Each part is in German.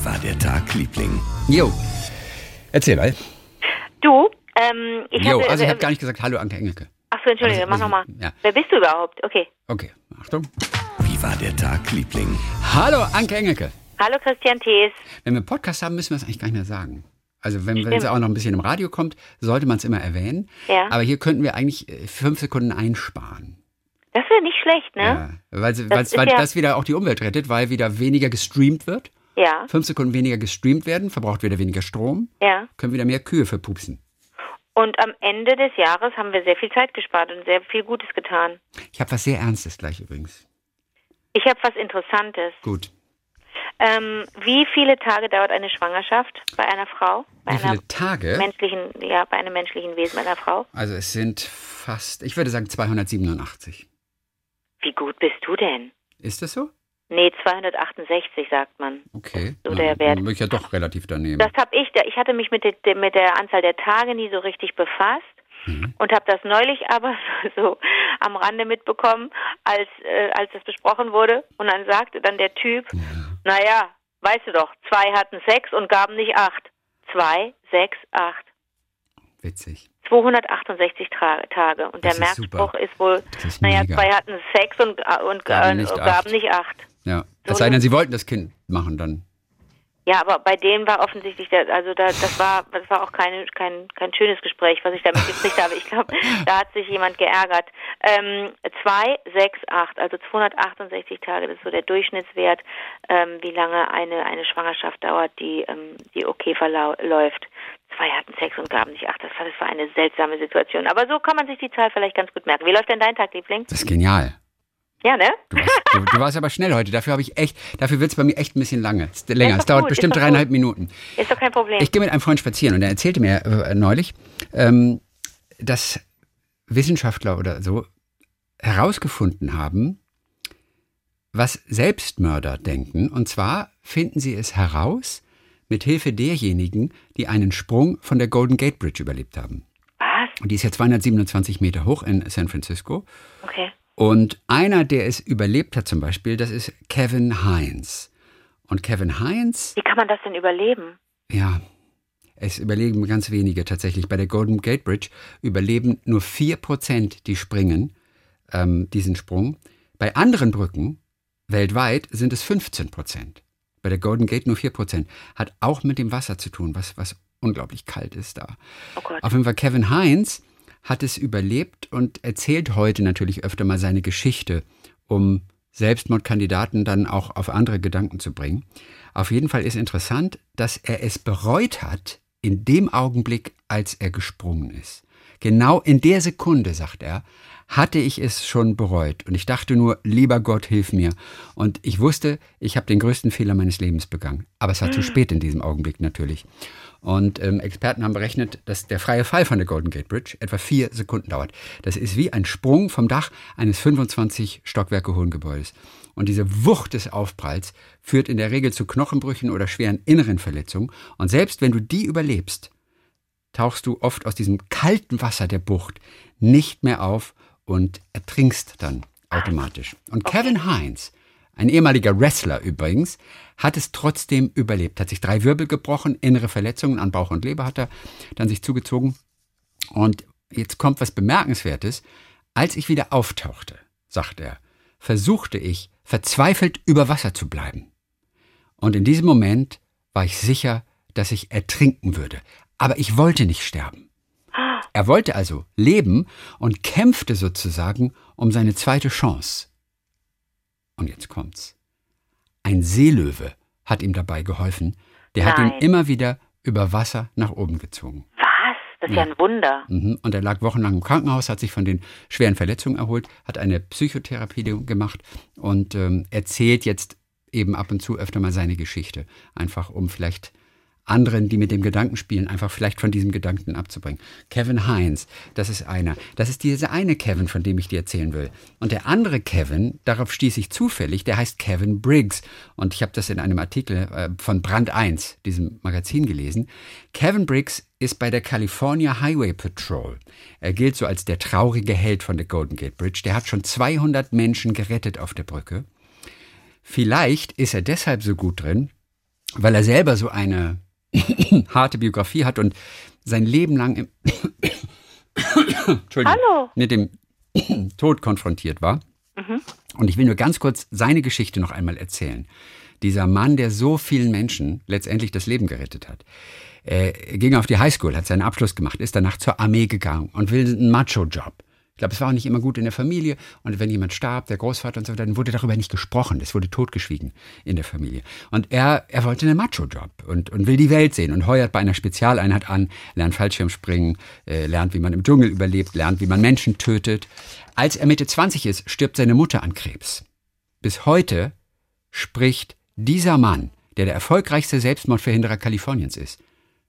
Wie war der Tag, Liebling? Jo, erzähl mal. Du, ähm, ich Jo, hatte, also ich äh, habe gar nicht gesagt Hallo Anke Engelke. Ach so, Entschuldige, Also, mach also, nochmal. ja. Wer bist du überhaupt? Okay. Okay, Achtung. Wie war der Tag, Liebling? Hallo Anke Engelke. Hallo Christian Thees. Wenn wir einen Podcast haben, müssen wir es eigentlich gar nicht mehr sagen. Also wenn es auch noch ein bisschen im Radio kommt, sollte man es immer erwähnen. Ja. Aber hier könnten wir eigentlich äh, fünf Sekunden einsparen. Das wäre nicht schlecht, ne? Ja, weil, Das weil ja- das wieder auch die Umwelt rettet, weil wieder weniger gestreamt wird. Ja, Fünf Sekunden weniger gestreamt werden, verbraucht wieder weniger Strom, ja. können wieder mehr Kühe verpupsen. Und am Ende des Jahres haben wir sehr viel Zeit gespart und sehr viel Gutes getan. Ich habe was sehr Ernstes gleich übrigens. Ich habe was Interessantes. Gut. Ähm, wie viele Tage dauert eine Schwangerschaft bei einer Frau? Bei Wie einer viele Tage? menschlichen, ja, bei einem menschlichen Wesen, bei einer Frau? Also es sind fast, ich würde sagen 287. Wie gut bist du denn? Ist das so? Nee, 268 sagt man. Okay. So der Wert. Dann bin ich ja doch relativ daneben. Das habe ich, ich hatte mich mit der, mit der Anzahl der Tage nie so richtig befasst Mhm. und habe das neulich aber so am Rande mitbekommen, als, äh, als das besprochen wurde. Und dann sagte dann der Typ, naja, weißt du doch, zwei hatten sechs und gaben nicht acht. Zwei, sechs, acht. Witzig. 268 Tra Tage. Und Das der ist super. Merkspruch ist wohl, ist naja, mega. zwei hatten sechs und, äh, und Gaben äh, nicht gaben acht. nicht acht. Ja. So Es sei denn, sie wollten das Kind machen dann. Ja, aber bei denen war offensichtlich, der, also da, das war, das war auch keine, kein, kein schönes Gespräch, was ich damit gekriegt habe. Ich glaube, da hat sich jemand geärgert. Ähm, zwei, sechs, acht, also 268 Tage, das ist so der Durchschnittswert, ähm, wie lange eine eine Schwangerschaft dauert, die ähm, die okay verläuft. Zwei hatten Sex und gaben nicht acht. Das war, das war eine seltsame Situation. Aber so kann man sich die Zahl vielleicht ganz gut merken. Wie läuft denn dein Tag, Liebling? Das ist genial. Ja, ne? Du warst, du, du warst aber schnell heute. Dafür habe ich echt, dafür wird es bei mir echt ein bisschen lange. Länger. Es dauert gut, bestimmt dreieinhalb gut. Minuten. Ist doch kein Problem. Ich gehe mit einem Freund spazieren und er erzählte mir äh, neulich, ähm, dass Wissenschaftler oder so herausgefunden haben, was Selbstmörder denken. Und zwar finden sie es heraus mit Hilfe derjenigen, die einen Sprung von der Golden Gate Bridge überlebt haben. Was? Und die ist ja 227 Meter hoch in San Francisco. Okay. Und einer, der es überlebt hat zum Beispiel, das ist Kevin Hines. Und Kevin Hines, Wie kann man das denn überleben? ja, es überleben ganz wenige tatsächlich. Bei der Golden Gate Bridge überleben nur 4%, die springen, ähm, diesen Sprung. Bei anderen Brücken weltweit sind es 15%. Bei der Golden Gate nur 4%. Hat auch mit dem Wasser zu tun, was, was unglaublich kalt ist da. Oh Gott. Auf jeden Fall Kevin Heinz hat es überlebt und erzählt heute natürlich öfter mal seine Geschichte, um Selbstmordkandidaten dann auch auf andere Gedanken zu bringen. Auf jeden Fall ist interessant, dass er es bereut hat in dem Augenblick, als er gesprungen ist. Genau in der Sekunde, sagt er, hatte ich es schon bereut und ich dachte nur, lieber Gott, hilf mir. Und ich wusste, ich habe den größten Fehler meines Lebens begangen. Aber es war zu spät in diesem Augenblick natürlich. Und ähm, Experten haben berechnet, dass der freie Fall von der Golden Gate Bridge etwa vier Sekunden dauert. Das ist wie ein Sprung vom Dach eines 25 Stockwerke hohen Gebäudes. Und diese Wucht des Aufpralls führt in der Regel zu Knochenbrüchen oder schweren inneren Verletzungen. Und selbst wenn du die überlebst, tauchst du oft aus diesem kalten Wasser der Bucht nicht mehr auf und ertrinkst dann automatisch. Und Kevin Hines, ein ehemaliger Wrestler übrigens, hat es trotzdem überlebt, hat sich drei Wirbel gebrochen, innere Verletzungen an Bauch und Leber hat er dann sich zugezogen. Und jetzt kommt was Bemerkenswertes. Als ich wieder auftauchte, sagt er, versuchte ich verzweifelt über Wasser zu bleiben. Und in diesem Moment war ich sicher, dass ich ertrinken würde. Aber ich wollte nicht sterben. Er wollte also leben und kämpfte sozusagen um seine zweite Chance. Und jetzt kommt's. Ein Seelöwe hat ihm dabei geholfen. Der hat ihn Nein. immer wieder über Wasser nach oben gezogen. Was? Das ist ja, ein Wunder. Mhm. Und er lag wochenlang im Krankenhaus, hat sich von den schweren Verletzungen erholt, hat eine Psychotherapie gemacht und ähm, erzählt jetzt eben ab und zu öfter mal seine Geschichte. Einfach um vielleicht anderen, die mit dem Gedanken spielen, einfach vielleicht von diesem Gedanken abzubringen. Kevin Heinz, das ist einer. Das ist dieser eine Kevin, von dem ich dir erzählen will. Und der andere Kevin, darauf stieß ich zufällig, der heißt Kevin Briggs. Und ich habe das in einem Artikel äh, von Brand 1, diesem Magazin, gelesen. Kevin Briggs ist bei der California Highway Patrol. Er gilt so als der traurige Held von der Golden Gate Bridge. Der hat schon 200 Menschen gerettet auf der Brücke. Vielleicht ist er deshalb so gut drin, weil er selber so eine harte Biografie hat und sein Leben lang im Hallo. mit dem Tod konfrontiert war. Und ich will nur ganz kurz seine Geschichte noch einmal erzählen. Dieser Mann, der so vielen Menschen letztendlich das Leben gerettet hat. Er ging auf die Highschool, hat seinen Abschluss gemacht, ist danach zur Armee gegangen und will einen Macho-Job. Ich glaube, es war auch nicht immer gut in der Familie. Und wenn jemand starb, der Großvater und so, dann wurde darüber nicht gesprochen. Es wurde totgeschwiegen in der Familie. Und er, er wollte einen Macho-Job und, und will die Welt sehen und heuert bei einer Spezialeinheit an, lernt Fallschirmspringen, äh, lernt, wie man im Dschungel überlebt, lernt, wie man Menschen tötet. Als er Mitte 20 ist, stirbt seine Mutter an Krebs. Bis heute spricht dieser Mann, der der erfolgreichste Selbstmordverhinderer Kaliforniens ist,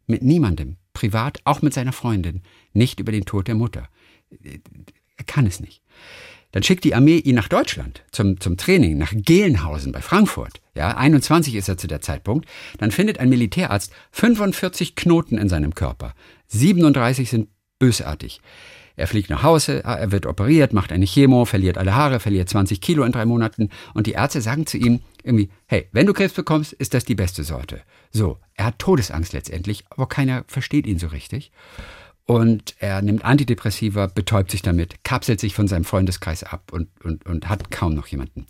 mit niemandem, privat, auch mit seiner Freundin, nicht über den Tod der Mutter. Er kann es nicht. Dann schickt die Armee ihn nach Deutschland zum, zum Training, nach Gelnhausen bei Frankfurt. Ja, 21 ist er zu der Zeitpunkt. Dann findet ein Militärarzt 45 Knoten in seinem Körper. 37 sind bösartig. Er fliegt nach Hause, er wird operiert, macht eine Chemo, verliert alle Haare, verliert 20 Kilo in drei Monaten. Und die Ärzte sagen zu ihm irgendwie, hey, wenn du Krebs bekommst, ist das die beste Sorte. So, er hat Todesangst letztendlich, aber keiner versteht ihn so richtig. Und er nimmt Antidepressiva, betäubt sich damit, kapselt sich von seinem Freundeskreis ab und, und, und hat kaum noch jemanden.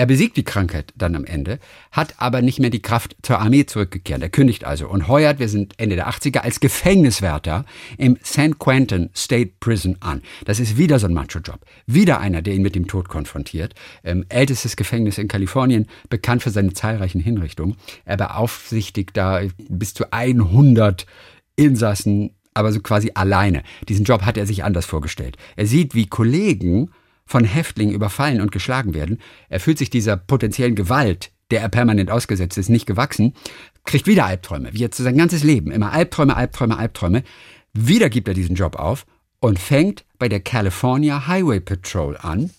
Er besiegt die Krankheit dann am Ende, hat aber nicht mehr die Kraft zur Armee zurückgekehrt. Er kündigt also und heuert, wir sind Ende der 80er, als Gefängniswärter im San Quentin State Prison an. Das ist wieder so ein Macho-Job. Wieder einer, der ihn mit dem Tod konfrontiert. Ähm, ältestes Gefängnis in Kalifornien, bekannt für seine zahlreichen Hinrichtungen. Er beaufsichtigt da bis zu 100 Insassen aber so quasi alleine. Diesen Job hat er sich anders vorgestellt. Er sieht, wie Kollegen von Häftlingen überfallen und geschlagen werden. Er fühlt sich dieser potenziellen Gewalt, der er permanent ausgesetzt ist, nicht gewachsen, kriegt wieder Albträume, wie jetzt sein ganzes Leben. Immer Albträume, Albträume, Albträume. Wieder gibt er diesen Job auf und fängt bei der California Highway Patrol an.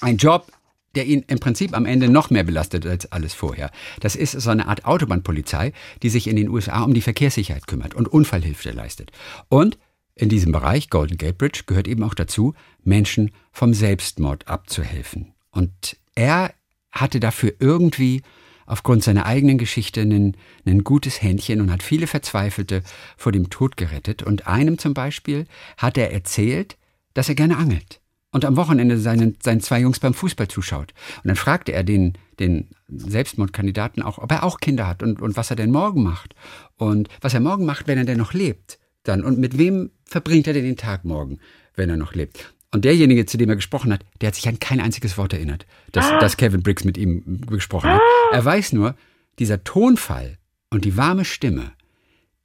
Ein Job, der ihn im Prinzip am Ende noch mehr belastet als alles vorher. Das ist so eine Art Autobahnpolizei, die sich in den USA um die Verkehrssicherheit kümmert und Unfallhilfe leistet. Und in diesem Bereich, Golden Gate Bridge, gehört eben auch dazu, Menschen vom Selbstmord abzuhelfen. Und er hatte dafür irgendwie aufgrund seiner eigenen Geschichte ein, ein gutes Händchen und hat viele Verzweifelte vor dem Tod gerettet. Und einem zum Beispiel hat er erzählt, dass er gerne angelt und am Wochenende seinen, seinen zwei Jungs beim Fußball zuschaut. Und dann fragte er den, den Selbstmordkandidaten auch, ob er auch Kinder hat und, und was er denn morgen macht. Und was er morgen macht, wenn er denn noch lebt. Dann. Und mit wem verbringt er denn den Tag morgen, wenn er noch lebt? Und derjenige, zu dem er gesprochen hat, der hat sich an kein einziges Wort erinnert, dass, ah. dass Kevin Briggs mit ihm gesprochen hat. Ah. Er weiß nur, dieser Tonfall und die warme Stimme,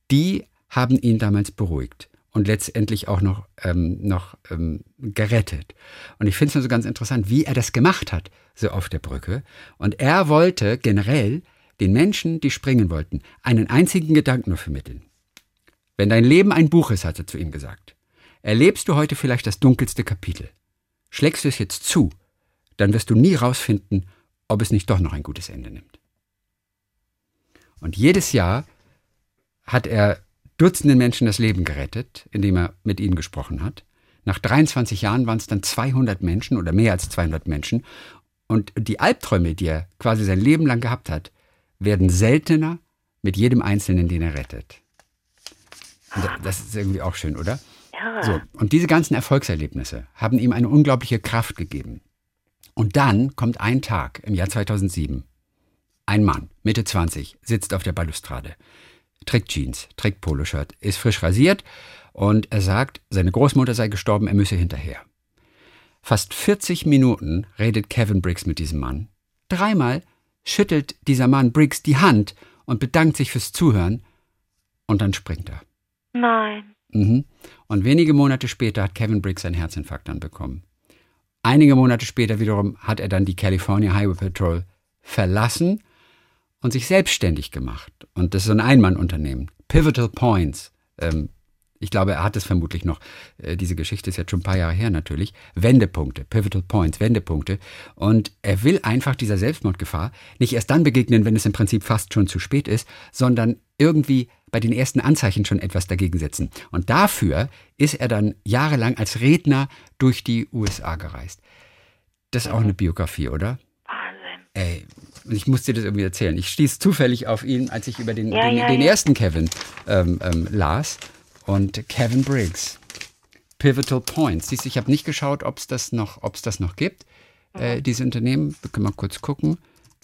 die haben ihn damals beruhigt und letztendlich auch noch, ähm, noch ähm, gerettet. Und ich finde es nur so ganz interessant, wie er das gemacht hat, so auf der Brücke. Und er wollte generell den Menschen, die springen wollten, einen einzigen Gedanken nur vermitteln. Wenn dein Leben ein Buch ist, hat er zu ihm gesagt, erlebst du heute vielleicht das dunkelste Kapitel. Schlägst du es jetzt zu, dann wirst du nie rausfinden, ob es nicht doch noch ein gutes Ende nimmt. Und jedes Jahr hat er Dutzenden Menschen das Leben gerettet, indem er mit ihnen gesprochen hat. Nach 23 Jahren waren es dann 200 Menschen oder mehr als 200 Menschen. Und die Albträume, die er quasi sein Leben lang gehabt hat, werden seltener mit jedem Einzelnen, den er rettet. Und das ist irgendwie auch schön, oder? Ja. So, und diese ganzen Erfolgserlebnisse haben ihm eine unglaubliche Kraft gegeben. Und dann kommt ein Tag im Jahr 2007. Ein Mann, Mitte 20, sitzt auf der Balustrade trägt Jeans, trägt Poloshirt, ist frisch rasiert und er sagt, seine Großmutter sei gestorben, er müsse hinterher. Fast 40 Minuten redet Kevin Briggs mit diesem Mann. Dreimal schüttelt dieser Mann Briggs die Hand und bedankt sich fürs Zuhören und dann springt er. Nein. Mhm. Und wenige Monate später hat Kevin Briggs einen Herzinfarkt dann bekommen. Einige Monate später wiederum hat er dann die California Highway Patrol verlassen und sich selbstständig gemacht. Und das ist ein Einmannunternehmen. Pivotal Points. Ähm, ich glaube, er hat es vermutlich noch. Äh, diese Geschichte ist jetzt schon ein paar Jahre her natürlich. Wendepunkte, Pivotal Points, Wendepunkte. Und er will einfach dieser Selbstmordgefahr nicht erst dann begegnen, wenn es im Prinzip fast schon zu spät ist, sondern irgendwie bei den ersten Anzeichen schon etwas dagegen setzen. Und dafür ist er dann jahrelang als Redner durch die USA gereist. Das ist auch eine Biografie, oder? Ey, ich muss dir das irgendwie erzählen. Ich stieß zufällig auf ihn, als ich über den, Ja, den, ja, den ja. ersten Kevin ähm, ähm, las. Und Kevin Briggs. Pivotal Points. Siehst du, ich habe nicht geschaut, ob es das noch, das noch gibt. Äh, diese Unternehmen, wir können mal kurz gucken.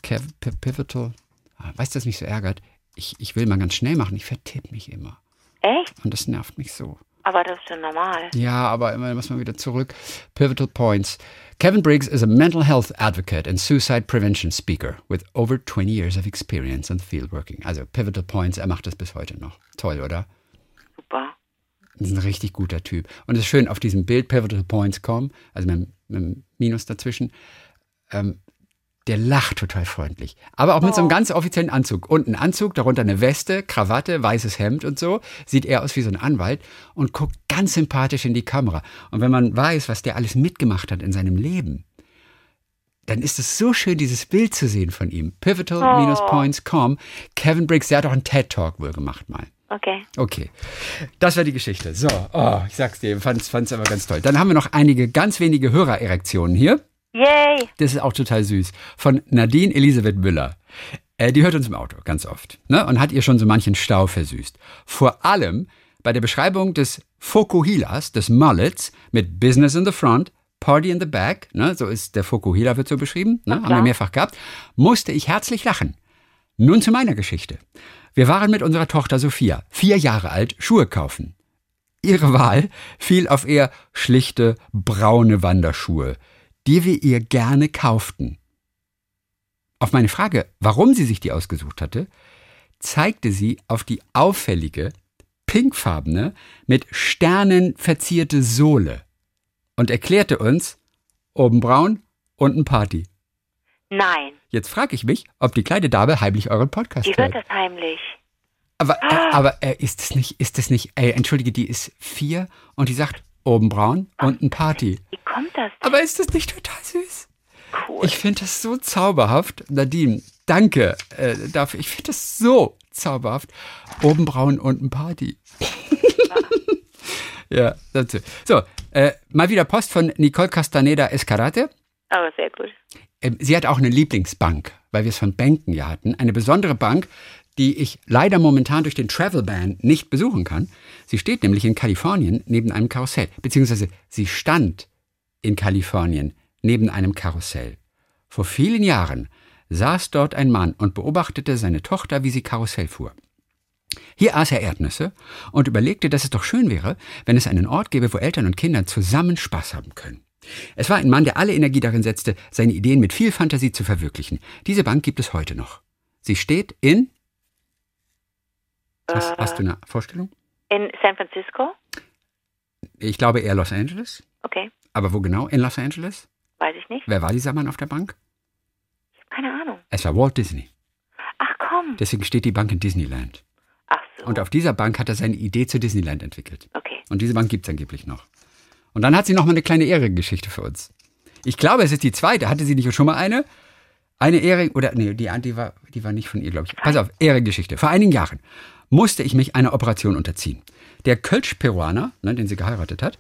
Kev, Pivotal. Ah, weißt du, was mich so ärgert? Ich, ich will mal ganz schnell machen, ich vertippe mich immer. Echt? Und das nervt mich so. Aber das ist schon normal. Ja, aber immer muss man wieder zurück. Pivotal Points. Kevin Briggs is a mental health advocate and suicide prevention speaker with over 20 years of experience in field working. Also Pivotal Points, er macht das bis heute noch. Toll, oder? Super. Das ist ein richtig guter Typ. Und es ist schön, auf diesem Bild Pivotal Points kommen, also mit, mit einem Minus dazwischen. Ähm, der lacht total freundlich. Aber auch mit so einem ganz offiziellen Anzug. Unten Anzug, darunter eine Weste, Krawatte, weißes Hemd und so. Sieht er aus wie so ein Anwalt und guckt ganz sympathisch in die Kamera. Und wenn man weiß, was der alles mitgemacht hat in seinem Leben, dann ist es so schön, dieses Bild zu sehen von ihm. Pivotal-Points.com. Kevin Briggs, der hat auch einen TED-Talk wohl gemacht mal. Okay. Okay, das war die Geschichte. So, oh, ich sag's dir, fand's, fand's aber ganz toll. Dann haben wir noch einige ganz wenige Hörererektionen hier. Yay! Das ist auch total süß. Von Nadine Elisabeth Müller. Äh, die hört uns im Auto ganz oft ne? und hat ihr schon so manchen Stau versüßt. Vor allem bei der Beschreibung des Fokuhilas, des Mullets, mit Business in the Front, Party in the Back, ne? so ist der Fokuhila wird so beschrieben, ne? haben wir mehrfach gehabt, musste ich herzlich lachen. Nun zu meiner Geschichte. Wir waren mit unserer Tochter Sophia, vier Jahre alt, Schuhe kaufen. Ihre Wahl fiel auf eher schlichte, braune Wanderschuhe, die wir ihr gerne kauften. Auf meine Frage, warum sie sich die ausgesucht hatte, zeigte sie auf die auffällige, pinkfarbene, mit Sternen verzierte Sohle und erklärte uns, oben braun, unten Party. Nein. Jetzt frage ich mich, ob die kleine Dame heimlich euren Podcast Die hört hört. das heimlich. Aber, äh, aber äh, ist es nicht, ist es nicht, ey, entschuldige, die ist vier und die sagt, oben braun, unten Party. Wie kommt das denn? Aber ist das nicht total süß? cool. Ich finde das so zauberhaft. Nadine, danke äh, dafür. Ich finde das so zauberhaft. Oben braun, unten Party. ja, dazu. So, äh, mal wieder Post von Nicole Castaneda Escarate. Aber sehr gut. Ähm, Sie hat auch eine Lieblingsbank, weil wir es von Banken ja hatten. Eine besondere Bank, die ich leider momentan durch den Travel Ban nicht besuchen kann. Sie steht nämlich in Kalifornien neben einem Karussell. Beziehungsweise sie stand in Kalifornien neben einem Karussell. Vor vielen Jahren saß dort ein Mann und beobachtete seine Tochter, wie sie Karussell fuhr. Hier aß er Erdnüsse und überlegte, dass es doch schön wäre, wenn es einen Ort gäbe, wo Eltern und Kinder zusammen Spaß haben können. Es war ein Mann, der alle Energie darin setzte, seine Ideen mit viel Fantasie zu verwirklichen. Diese Bank gibt es heute noch. Sie steht in. Hast, hast du eine Vorstellung? In San Francisco? Ich glaube eher Los Angeles. Okay. Aber wo genau? In Los Angeles? Weiß ich nicht. Wer war dieser Mann auf der Bank? Keine Ahnung. Es war Walt Disney. Ach komm. Deswegen steht die Bank in Disneyland. Ach so. Und auf dieser Bank hat er seine Idee zu Disneyland entwickelt. Okay. Und diese Bank gibt es angeblich noch. Und dann hat sie noch mal eine kleine Ehrengeschichte für uns. Ich glaube, es ist die zweite. Hatte sie nicht schon mal eine? Eine Ehre, oder nee, die, die, war, die war nicht von ihr, glaube ich. Pass auf, Ehrengeschichte. Vor einigen Jahren musste ich mich einer Operation unterziehen. Der Kölsch-Peruaner, ne, den sie geheiratet hat,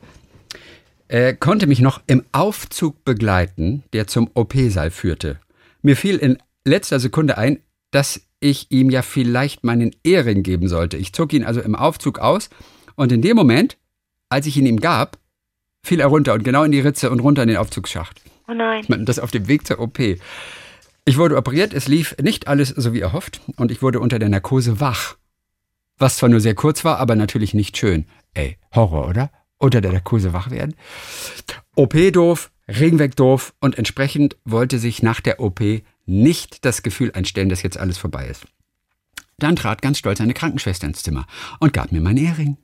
äh, konnte mich noch im Aufzug begleiten, der zum OP-Saal führte. Mir fiel in letzter Sekunde ein, dass ich ihm ja vielleicht meinen Ehering geben sollte. Ich zog ihn also im Aufzug aus und in dem Moment, als ich ihn ihm gab, fiel er runter und genau in die Ritze und runter in den Aufzugsschacht. Oh nein. Das auf dem Weg zur OP. Ich wurde operiert, es lief nicht alles so wie erhofft und ich wurde unter der Narkose wach. Was zwar nur sehr kurz war, aber natürlich nicht schön. Ey, Horror, oder? Unter der Narkose wach werden. OP doof, Regenweg doof und entsprechend wollte sich nach der OP nicht das Gefühl einstellen, dass jetzt alles vorbei ist. Dann trat ganz stolz eine Krankenschwester ins Zimmer und gab mir meinen Ehering.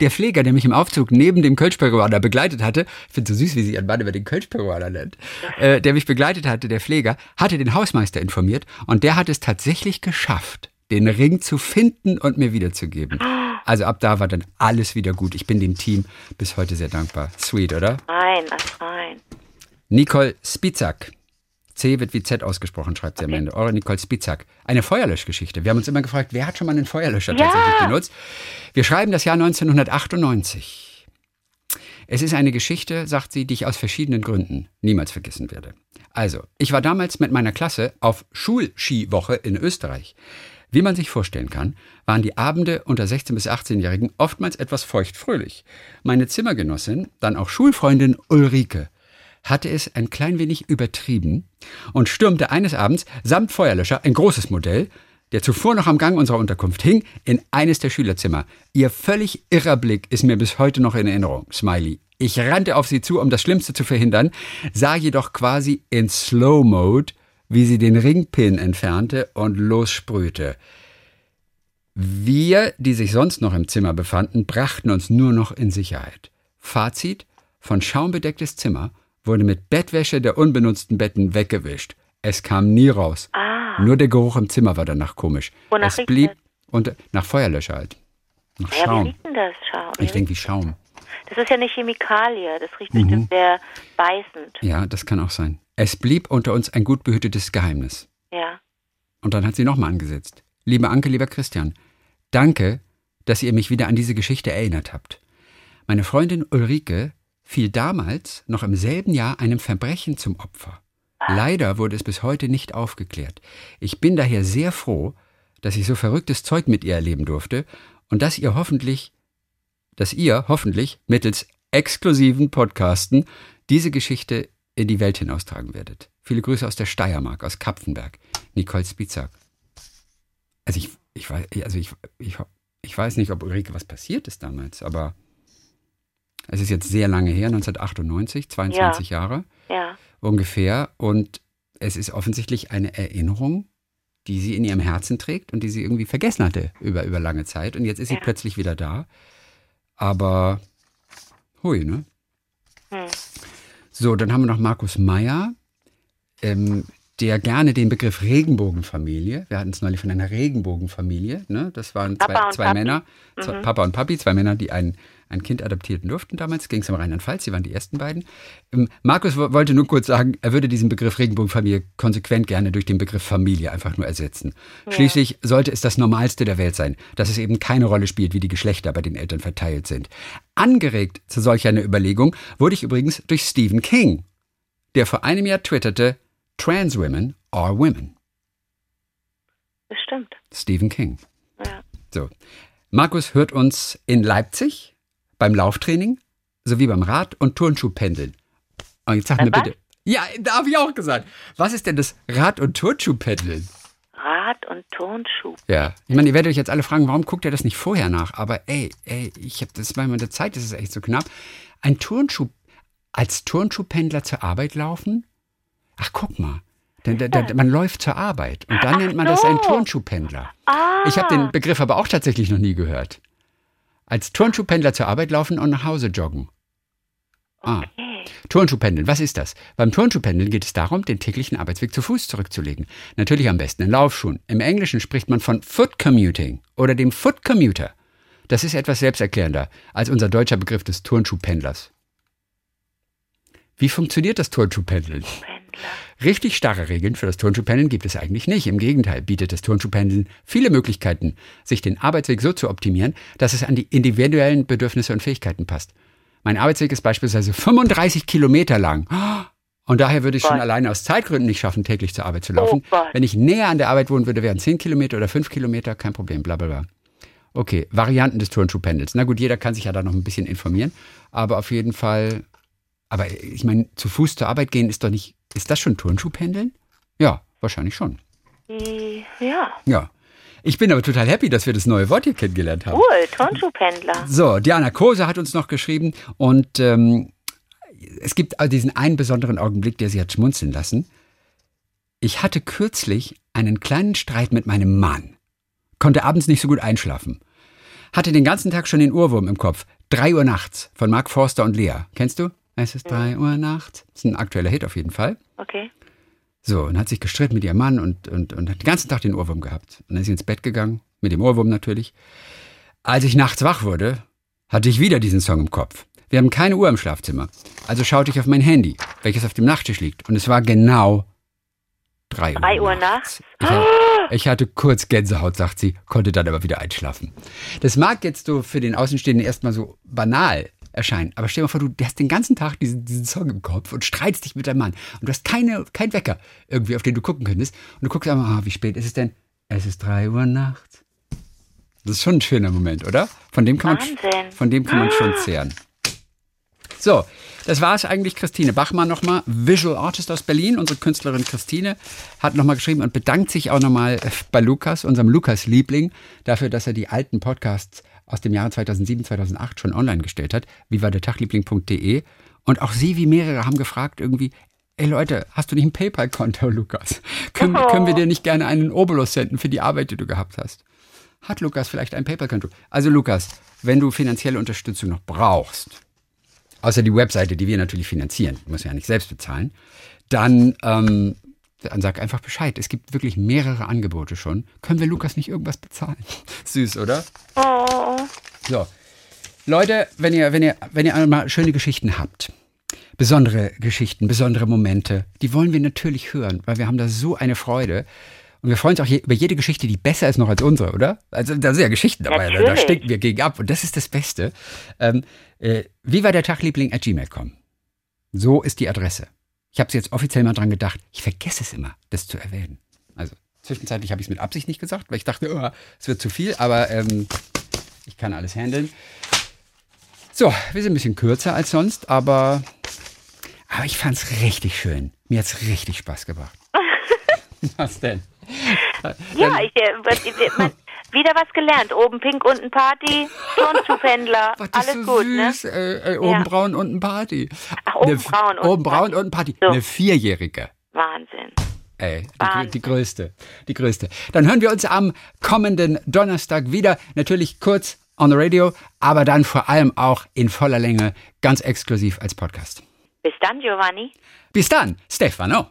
Der Pfleger, der mich im Aufzug neben dem Kölsch-Peruaner begleitet hatte, ich finde so süß, wie sie ihren Mann über den Kölsch-Peruaner nennt, äh, der mich begleitet hatte, der Pfleger, hatte den Hausmeister informiert und der hat es tatsächlich geschafft, den Ring zu finden und mir wiederzugeben. Also ab da war dann alles wieder gut. Ich bin dem Team bis heute sehr dankbar. Sweet, oder? Rein, ach rein. Nicole Spitzak. C wird wie Z ausgesprochen, schreibt sie am Ende. Eure Nicole Spitzak. Eine Feuerlöschgeschichte. Wir haben uns immer gefragt, wer hat schon mal einen Feuerlöscher Ja. tatsächlich benutzt? Wir schreiben das Jahr 1998. Es ist eine Geschichte, sagt sie, die ich aus verschiedenen Gründen niemals vergessen werde. Also, ich war damals mit meiner Klasse auf Schulskiwoche in Österreich. Wie man sich vorstellen kann, waren die Abende unter 16- bis 18-Jährigen oftmals etwas feuchtfröhlich. Meine Zimmergenossin, dann auch Schulfreundin Ulrike, hatte es ein klein wenig übertrieben und stürmte eines Abends samt Feuerlöscher, ein großes Modell, der zuvor noch am Gang unserer Unterkunft hing, in eines der Schülerzimmer. Ihr völlig irrer Blick ist mir bis heute noch in Erinnerung. Smiley. Ich rannte auf sie zu, um das Schlimmste zu verhindern, sah jedoch quasi in Slow Mode, wie sie den Ringpin entfernte und lossprühte. Wir, die sich sonst noch im Zimmer befanden, brachten uns nur noch in Sicherheit. Fazit: Von Schaum bedecktes Zimmer wurde mit Bettwäsche der unbenutzten Betten weggewischt. Es kam nie raus. Ah. Nur der Geruch im Zimmer war danach komisch. Wonach es blieb und nach Feuerlöscher halt. Nach Ja, wie Schaum. riecht denn das Schaum? Ich denke wie Schaum. Das ist ja eine Chemikalie. Das riecht Mhm. bestimmt sehr beißend. Ja, das kann auch sein. Es blieb unter uns ein gut behütetes Geheimnis. Ja. Und dann hat sie nochmal angesetzt. Liebe Anke, lieber Christian, danke, dass ihr mich wieder an diese Geschichte erinnert habt. Meine Freundin Ulrike fiel damals noch im selben Jahr einem Verbrechen zum Opfer. Leider wurde es bis heute nicht aufgeklärt. Ich bin daher sehr froh, dass ich so verrücktes Zeug mit ihr erleben durfte und dass ihr hoffentlich, dass ihr hoffentlich mittels exklusiven Podcasten diese Geschichte in die Welt hinaustragen werdet. Viele Grüße aus der Steiermark, aus Kapfenberg. Nicole Spitzak. Also ich, ich weiß, also ich, ich, ich weiß nicht, ob Ulrike was passiert ist damals, aber es ist jetzt sehr lange her, 1998, 22 Jahre Ja. ungefähr. Und es ist offensichtlich eine Erinnerung, die sie in ihrem Herzen trägt und die sie irgendwie vergessen hatte über, über lange Zeit. Und jetzt ist sie Ja. plötzlich wieder da. Aber hui, ne? Hm. So, dann haben wir noch Markus Meyer, ähm, der gerne den Begriff Regenbogenfamilie, wir hatten es neulich von einer Regenbogenfamilie, ne? das waren zwei, Papa zwei. Männer, zwei, Papa und Papi, zwei Männer, die ein, ein Kind adoptierten durften damals, ging es um Rheinland-Pfalz, sie waren die ersten beiden. Ähm, Markus wo- wollte nur kurz sagen, er würde diesen Begriff Regenbogenfamilie konsequent gerne durch den Begriff Familie einfach nur ersetzen. Schließlich sollte es das Normalste der Welt sein, dass es eben keine Rolle spielt, wie die Geschlechter bei den Eltern verteilt sind. Angeregt zu solch einer Überlegung wurde ich übrigens durch Stephen King, der vor einem Jahr twitterte, Trans women are women. Das stimmt. Stephen King. Ja. So. Markus hört uns in Leipzig beim Lauftraining sowie beim Rad- und Turnschuhpendeln. Und jetzt sag mir bitte. Ja, da habe ich auch gesagt. Was ist denn das Rad- und Turnschuhpendeln? Rad- und Turnschuh. Ja. Ich meine, ihr werdet euch jetzt alle fragen, warum guckt ihr das nicht vorher nach? Aber ey, ey, ich habe das bei meiner Zeit, das ist echt so knapp. Ein Turnschuh, als Turnschuhpendler zur Arbeit laufen? Ach, guck mal. Denn, da, da, man läuft zur Arbeit und dann nennt man das ein so. Turnschuhpendler. Ah. Ich habe den Begriff aber auch tatsächlich noch nie gehört. Als Turnschuhpendler zur Arbeit laufen und nach Hause joggen. Ah. Turnschuhpendeln, was ist das? Beim Turnschuhpendeln geht es darum, den täglichen Arbeitsweg zu Fuß zurückzulegen. Natürlich am besten in Laufschuhen. Im Englischen spricht man von Foot Commuting oder dem Foot Commuter. Das ist etwas selbsterklärender als unser deutscher Begriff des Turnschuhpendlers. Wie funktioniert das Turnschuhpendeln? Richtig starre Regeln für das Turnschuhpendeln gibt es eigentlich nicht. Im Gegenteil bietet das Turnschuhpendeln viele Möglichkeiten, sich den Arbeitsweg so zu optimieren, dass es an die individuellen Bedürfnisse und Fähigkeiten passt. Mein Arbeitsweg ist beispielsweise 35 Kilometer lang. Und daher würde ich schon alleine aus Zeitgründen nicht schaffen, täglich zur Arbeit zu laufen. Oh. Wenn ich näher an der Arbeit wohnen würde, wären 10 Kilometer oder 5 Kilometer, kein Problem, bla bla bla. Okay, Varianten des Turnschuhpendels. Na gut, jeder kann sich ja da noch ein bisschen informieren. Aber auf jeden Fall, aber ich meine, zu Fuß zur Arbeit gehen ist doch nicht, ist das schon Turnschuhpendeln? Ja, wahrscheinlich schon. Die- Ja. Ja. Ich bin aber total happy, dass wir das neue Wort hier kennengelernt haben. Cool, Turnschuhpendler. So, Diana Kose hat uns noch geschrieben und ähm, es gibt also diesen einen besonderen Augenblick, der sie hat schmunzeln lassen. Ich hatte kürzlich einen kleinen Streit mit meinem Mann, konnte abends nicht so gut einschlafen, hatte den ganzen Tag schon den Ohrwurm im Kopf. Drei Uhr nachts von Mark Forster und Lea. Kennst du? Es ist drei Uhr nachts. Das ist ein aktueller Hit auf jeden Fall. Okay. So, und hat sich gestritten mit ihrem Mann und, und, und hat den ganzen Tag den Ohrwurm gehabt. Und dann ist sie ins Bett gegangen, mit dem Ohrwurm natürlich. Als ich nachts wach wurde, hatte ich wieder diesen Song im Kopf. Wir haben keine Uhr im Schlafzimmer. Also schaute ich auf mein Handy, welches auf dem Nachttisch liegt. Und es war genau drei Uhr, Drei Uhr nachts? Ich, hatte, ich hatte kurz Gänsehaut, sagt sie, konnte dann aber wieder einschlafen. Das mag jetzt so für den Außenstehenden erstmal so banal erscheinen. Aber stell dir mal vor, du hast den ganzen Tag diesen, diesen Song im Kopf und streitst dich mit deinem Mann. Und du hast keine, keinen Wecker irgendwie, auf den du gucken könntest. Und du guckst einmal, ah, wie spät ist es denn? Es ist drei Uhr nachts. Das ist schon ein schöner Moment, oder? Von dem kann Wahnsinn. man, von dem kann man schon zehren. So, das war es eigentlich. Christine Bachmann nochmal, Visual Artist aus Berlin. Unsere Künstlerin Christine hat nochmal geschrieben und bedankt sich auch nochmal bei Lukas, unserem Lukas-Liebling, dafür, dass er die alten Podcasts aus dem Jahre 2007, 2008 schon online gestellt hat. Wie war der Tagliebling.de. Und auch sie, wie mehrere, haben gefragt irgendwie, ey Leute, hast du nicht ein PayPal-Konto, Lukas? Können, Oh. können wir dir nicht gerne einen Obolus senden für die Arbeit, die du gehabt hast? Hat Lukas vielleicht ein PayPal-Konto? Also Lukas, wenn du finanzielle Unterstützung noch brauchst, außer die Webseite, die wir natürlich finanzieren, du musst ja nicht selbst bezahlen, dann, ähm, dann sag einfach Bescheid. Es gibt wirklich mehrere Angebote schon. Können wir Lukas nicht irgendwas bezahlen? Süß, oder? Oh, So. Leute, wenn ihr, wenn ihr, wenn ihr mal schöne Geschichten habt, besondere Geschichten, besondere Momente, die wollen wir natürlich hören, weil wir haben da so eine Freude. Und wir freuen uns auch je, über jede Geschichte, die besser ist noch als unsere, oder? Also da sind ja Geschichten dabei, da, da stinken wir gegen ab und das ist das Beste. Ähm, äh, wie war der Tagliebling at gmail.com? So ist die Adresse. Ich habe jetzt offiziell mal dran gedacht, ich vergesse es immer, das zu erwähnen. Also zwischenzeitlich habe ich es mit Absicht nicht gesagt, weil ich dachte, oh, es wird zu viel, aber ähm, ich kann alles handeln. So, wir sind ein bisschen kürzer als sonst, aber, aber ich fand es richtig schön. Mir hat es richtig Spaß gemacht. Was denn? ja, ich, äh, man, wieder was gelernt. Oben pink, unten Party, Turnschuhpendler, alles so gut, ne? süß. Äh, äh, oben Ja. braun, unten Party. Ach, oben Eine- braun, Oben braun, Party. unten Party. So. Eine Vierjährige. Wahnsinn. Ey, die, die größte. Die größte. Dann hören wir uns am kommenden Donnerstag wieder. Natürlich kurz on the radio, aber dann vor allem auch in voller Länge, ganz exklusiv als Podcast. Bis dann, Giovanni. Bis dann, Stefano.